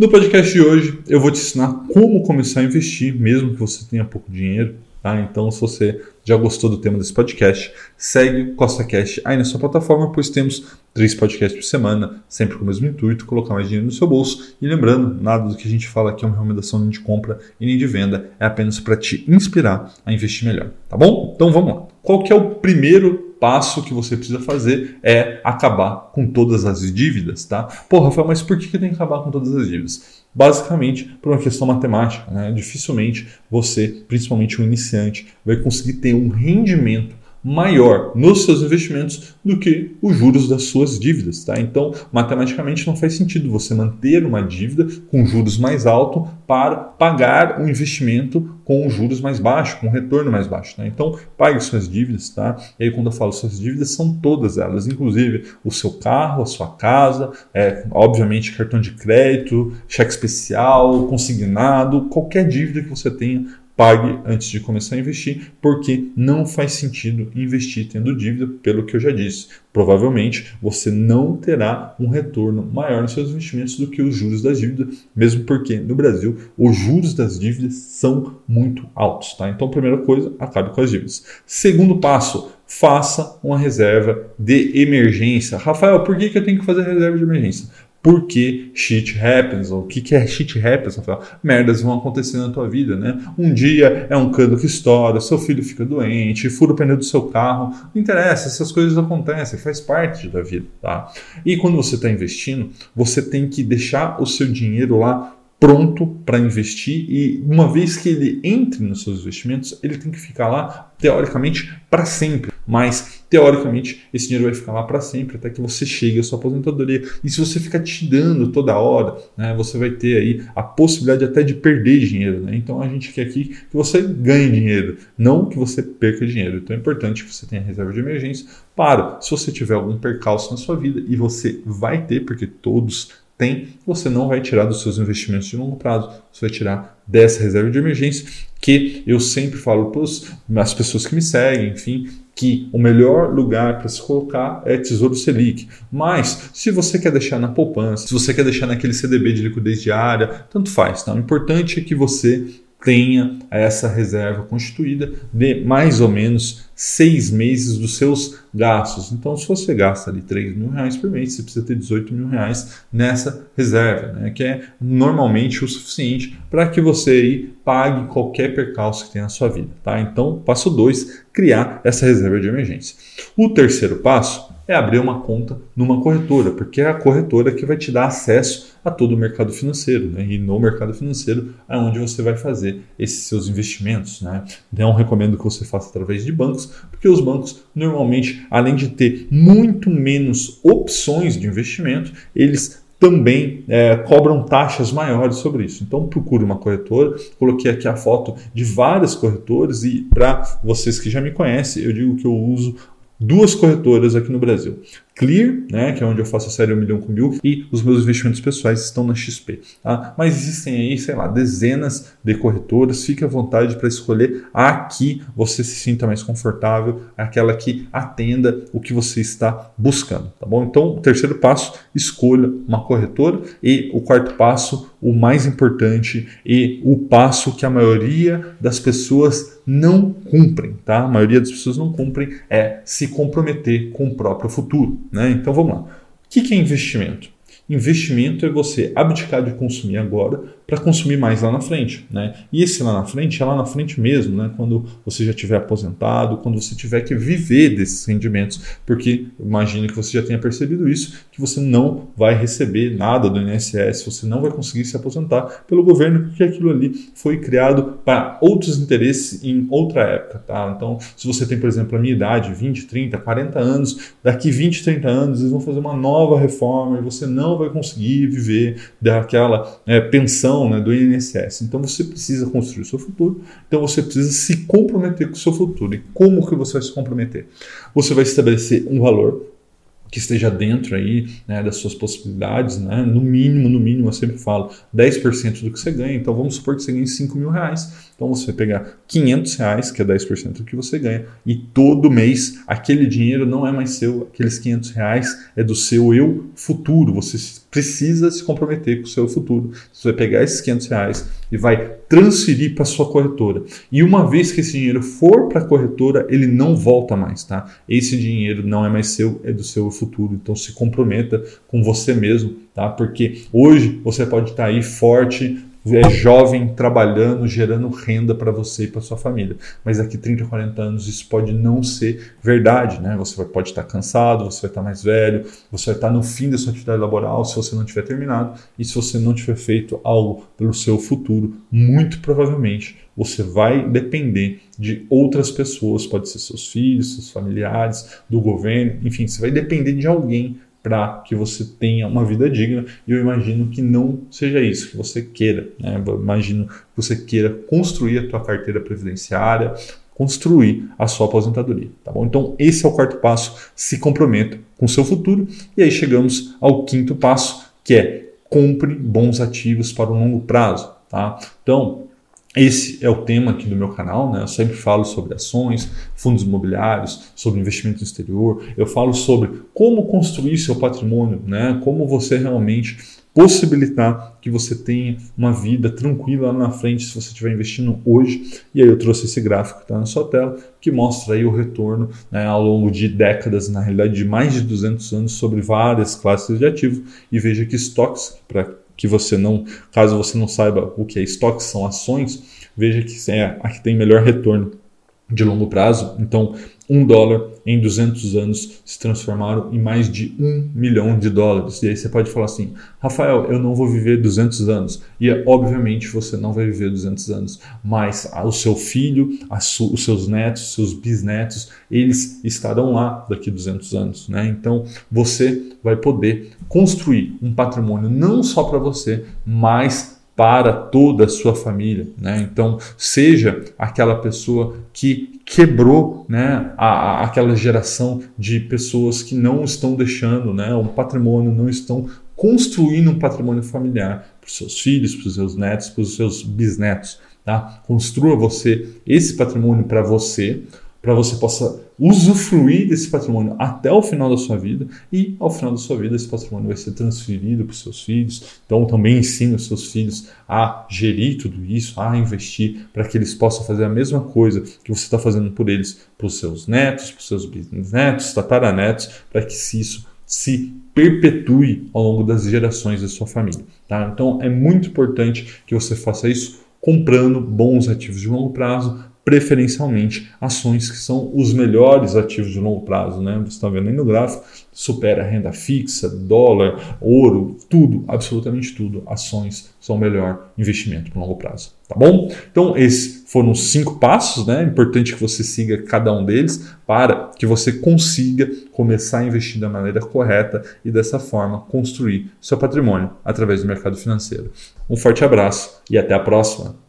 No podcast de hoje, eu vou te ensinar como começar a investir, mesmo que você tenha pouco dinheiro. Tá? Então, se você já gostou do tema desse podcast, segue Costa Cash aí na sua plataforma, pois temos três podcasts por semana, sempre com o mesmo intuito, colocar mais dinheiro no seu bolso. E lembrando, nada do que a gente fala aqui é uma recomendação nem de compra e nem de venda, é apenas para te inspirar a investir melhor, tá bom? Então vamos lá. Qual que é o primeiro passo que você precisa fazer é acabar com todas as dívidas, tá? Pô, Rafael, mas por que, que tem que acabar com todas as dívidas? Basicamente, por uma questão matemática, né? Dificilmente você, principalmente um iniciante, vai conseguir ter um rendimento maior nos seus investimentos do que os juros das suas dívidas, tá? Então, matematicamente não faz sentido você manter uma dívida com juros mais alto para pagar um investimento com juros mais baixos, com retorno mais baixo, tá? Então, pague suas dívidas, tá? E aí quando eu falo suas dívidas, são todas elas, inclusive o seu carro, a sua casa, é, obviamente cartão de crédito, cheque especial, consignado, qualquer dívida que você tenha pague antes de começar a investir, porque não faz sentido investir tendo dívida, pelo que eu já disse. Provavelmente você não terá um retorno maior nos seus investimentos do que os juros das dívidas, mesmo porque no Brasil os juros das dívidas são muito altos. Tá? Então, primeira coisa, acabe com as dívidas. Segundo passo, faça uma reserva de emergência. Rafael, por que, que eu tenho que fazer reserva de emergência? Porque shit happens, o que, que é shit happens? Merdas vão acontecer na tua vida, né? Um dia é um cano que estoura, seu filho fica doente, fura o pneu do seu carro, não interessa, essas coisas acontecem, faz parte da vida, tá? E quando você está investindo, você tem que deixar o seu dinheiro lá pronto para investir e uma vez que ele entre nos seus investimentos, ele tem que ficar lá teoricamente para sempre. Mas teoricamente esse dinheiro vai ficar lá para sempre até que você chegue à sua aposentadoria. E se você ficar tirando toda hora, né, você vai ter aí a possibilidade até de perder dinheiro. Né? Então a gente quer aqui que você ganhe dinheiro, não que você perca dinheiro. Então é importante que você tenha reserva de emergência para se você tiver algum percalço na sua vida e você vai ter, porque todos tem, você não vai tirar dos seus investimentos de longo prazo, você vai tirar dessa reserva de emergência, que eu sempre falo para as pessoas que me seguem, enfim, que o melhor lugar para se colocar é Tesouro Selic. Mas, se você quer deixar na poupança, se você quer deixar naquele CDB de liquidez diária, tanto faz. Tá? O importante é que você tenha essa reserva constituída de mais ou menos seis meses dos seus gastos. Então, se você gasta ali 3 mil reais por mês, você precisa ter 18 mil reais nessa reserva, né? que é normalmente o suficiente para que você aí pague qualquer percalço que tenha na sua vida. Tá? Então, passo 2, criar essa reserva de emergência. O terceiro passo é abrir uma conta numa corretora, porque é a corretora que vai te dar acesso a todo o mercado financeiro. Né? E no mercado financeiro é onde você vai fazer esses seus investimentos. Né? Não recomendo que você faça através de bancos, porque os bancos normalmente, além de ter muito menos opções de investimento, eles também é, cobram taxas maiores sobre isso. Então procure uma corretora. Coloquei aqui a foto de várias corretoras e para vocês que já me conhecem, eu digo que eu uso duas corretoras aqui no Brasil. Clear, né, que é onde eu faço a série 1 milhão com mil, e os meus investimentos pessoais estão na XP. Tá? Mas existem aí, sei lá, dezenas de corretoras. Fique à vontade para escolher a que você se sinta mais confortável, aquela que atenda o que você está buscando, tá bom? Então, o terceiro passo, escolha uma corretora. E o quarto passo, o mais importante e o passo que a maioria das pessoas não cumprem, tá? A maioria das pessoas não cumprem é se comprometer com o próprio futuro. Né? Então vamos lá. O que é investimento? Investimento é você abdicar de consumir agora para consumir mais lá na frente. Né? E esse lá na frente é lá na frente mesmo, né? quando você já tiver aposentado, quando você tiver que viver desses rendimentos, porque imagine que você já tenha percebido isso, que você não vai receber nada do INSS, você não vai conseguir se aposentar pelo governo, porque aquilo ali foi criado para outros interesses em outra época. Tá? Então, se você tem, por exemplo, a minha idade, 20, 30, 40 anos, daqui 20, 30 anos eles vão fazer uma nova reforma e você não vai conseguir viver daquela é, pensão né, do INSS. Então você precisa construir o seu futuro, então você precisa se comprometer com o seu futuro. E como que você vai se comprometer? Você vai estabelecer um valor que esteja dentro aí né, das suas possibilidades, né? no mínimo, no mínimo, eu sempre falo 10% do que você ganha, então vamos supor que você ganhe 5 mil reais, Então você vai pegar 500 reais, que é 10% do que você ganha, e todo mês aquele dinheiro não é mais seu, aqueles 500 reais é do seu eu futuro. Você precisa se comprometer com o seu futuro. Você vai pegar esses 500 reais e vai transferir para sua corretora. E uma vez que esse dinheiro for para a corretora, ele não volta mais, tá? Esse dinheiro não é mais seu, é do seu futuro. Então se comprometa com você mesmo, tá? Porque hoje você pode estar aí forte, é jovem trabalhando, gerando renda para você e para sua família. Mas daqui 30, 40 anos isso pode não ser verdade, né? Você pode estar cansado, você vai estar mais velho, você vai estar no fim da sua atividade laboral se você não tiver terminado e se você não tiver feito algo pelo seu futuro, muito provavelmente você vai depender de outras pessoas, pode ser seus filhos, seus familiares, do governo, enfim, você vai depender de alguém para que você tenha uma vida digna. E eu imagino que não seja isso que você queira. Né? Eu imagino que você queira construir a tua carteira previdenciária, construir a sua aposentadoria, tá bom? Então esse é o quarto passo, se comprometa com o seu futuro. E aí chegamos ao quinto passo, que é compre bons ativos para o longo prazo, tá? Então, esse é o tema aqui do meu canal, né? Eu sempre falo sobre ações, fundos imobiliários, sobre investimento exterior. Eu falo sobre como construir seu patrimônio, né? Como você realmente possibilitar que você tenha uma vida tranquila lá na frente se você estiver investindo hoje. E aí eu trouxe esse gráfico que está na sua tela que mostra aí o retorno né, ao longo de décadas, na realidade de mais de 200 anos sobre várias classes de ativos e veja que estoques para que você não, caso você não saiba o que é estoque, são ações, veja que é a que tem melhor retorno de longo prazo. Então, um dólar em 200 anos se transformaram em mais de um milhão de dólares. E aí você pode falar assim, Rafael, eu não vou viver 200 anos. E obviamente você não vai viver 200 anos, mas o seu filho, os seus netos, os seus bisnetos, eles estarão lá daqui 200 anos. Né? Então você vai poder construir um patrimônio não só para você, mas para toda a sua família. Né? Então, seja aquela pessoa que quebrou né, a, a, aquela geração de pessoas que não estão deixando né, um patrimônio, não estão construindo um patrimônio familiar para os seus filhos, para os seus netos, para os seus bisnetos. Tá? Construa você esse patrimônio para você, para você possa usufruir desse patrimônio até o final da sua vida e ao final da sua vida esse patrimônio vai ser transferido para os seus filhos. Então também ensine os seus filhos a gerir tudo isso, a investir para que eles possam fazer a mesma coisa que você está fazendo por eles, para os seus netos, para os seus bisnetos, tataranetos, para que isso se perpetue ao longo das gerações da sua família. Tá? Então é muito importante que você faça isso comprando bons ativos de longo prazo, preferencialmente ações que são os melhores ativos de longo prazo. Né? Você está vendo aí no gráfico, supera renda fixa, dólar, ouro, tudo, absolutamente tudo. Ações são o melhor investimento para longo prazo. Tá bom? Então, esses foram os cinco passos, né? É importante que você siga cada um deles para que você consiga começar a investir da maneira correta e dessa forma construir seu patrimônio através do mercado financeiro. Um forte abraço e até a próxima!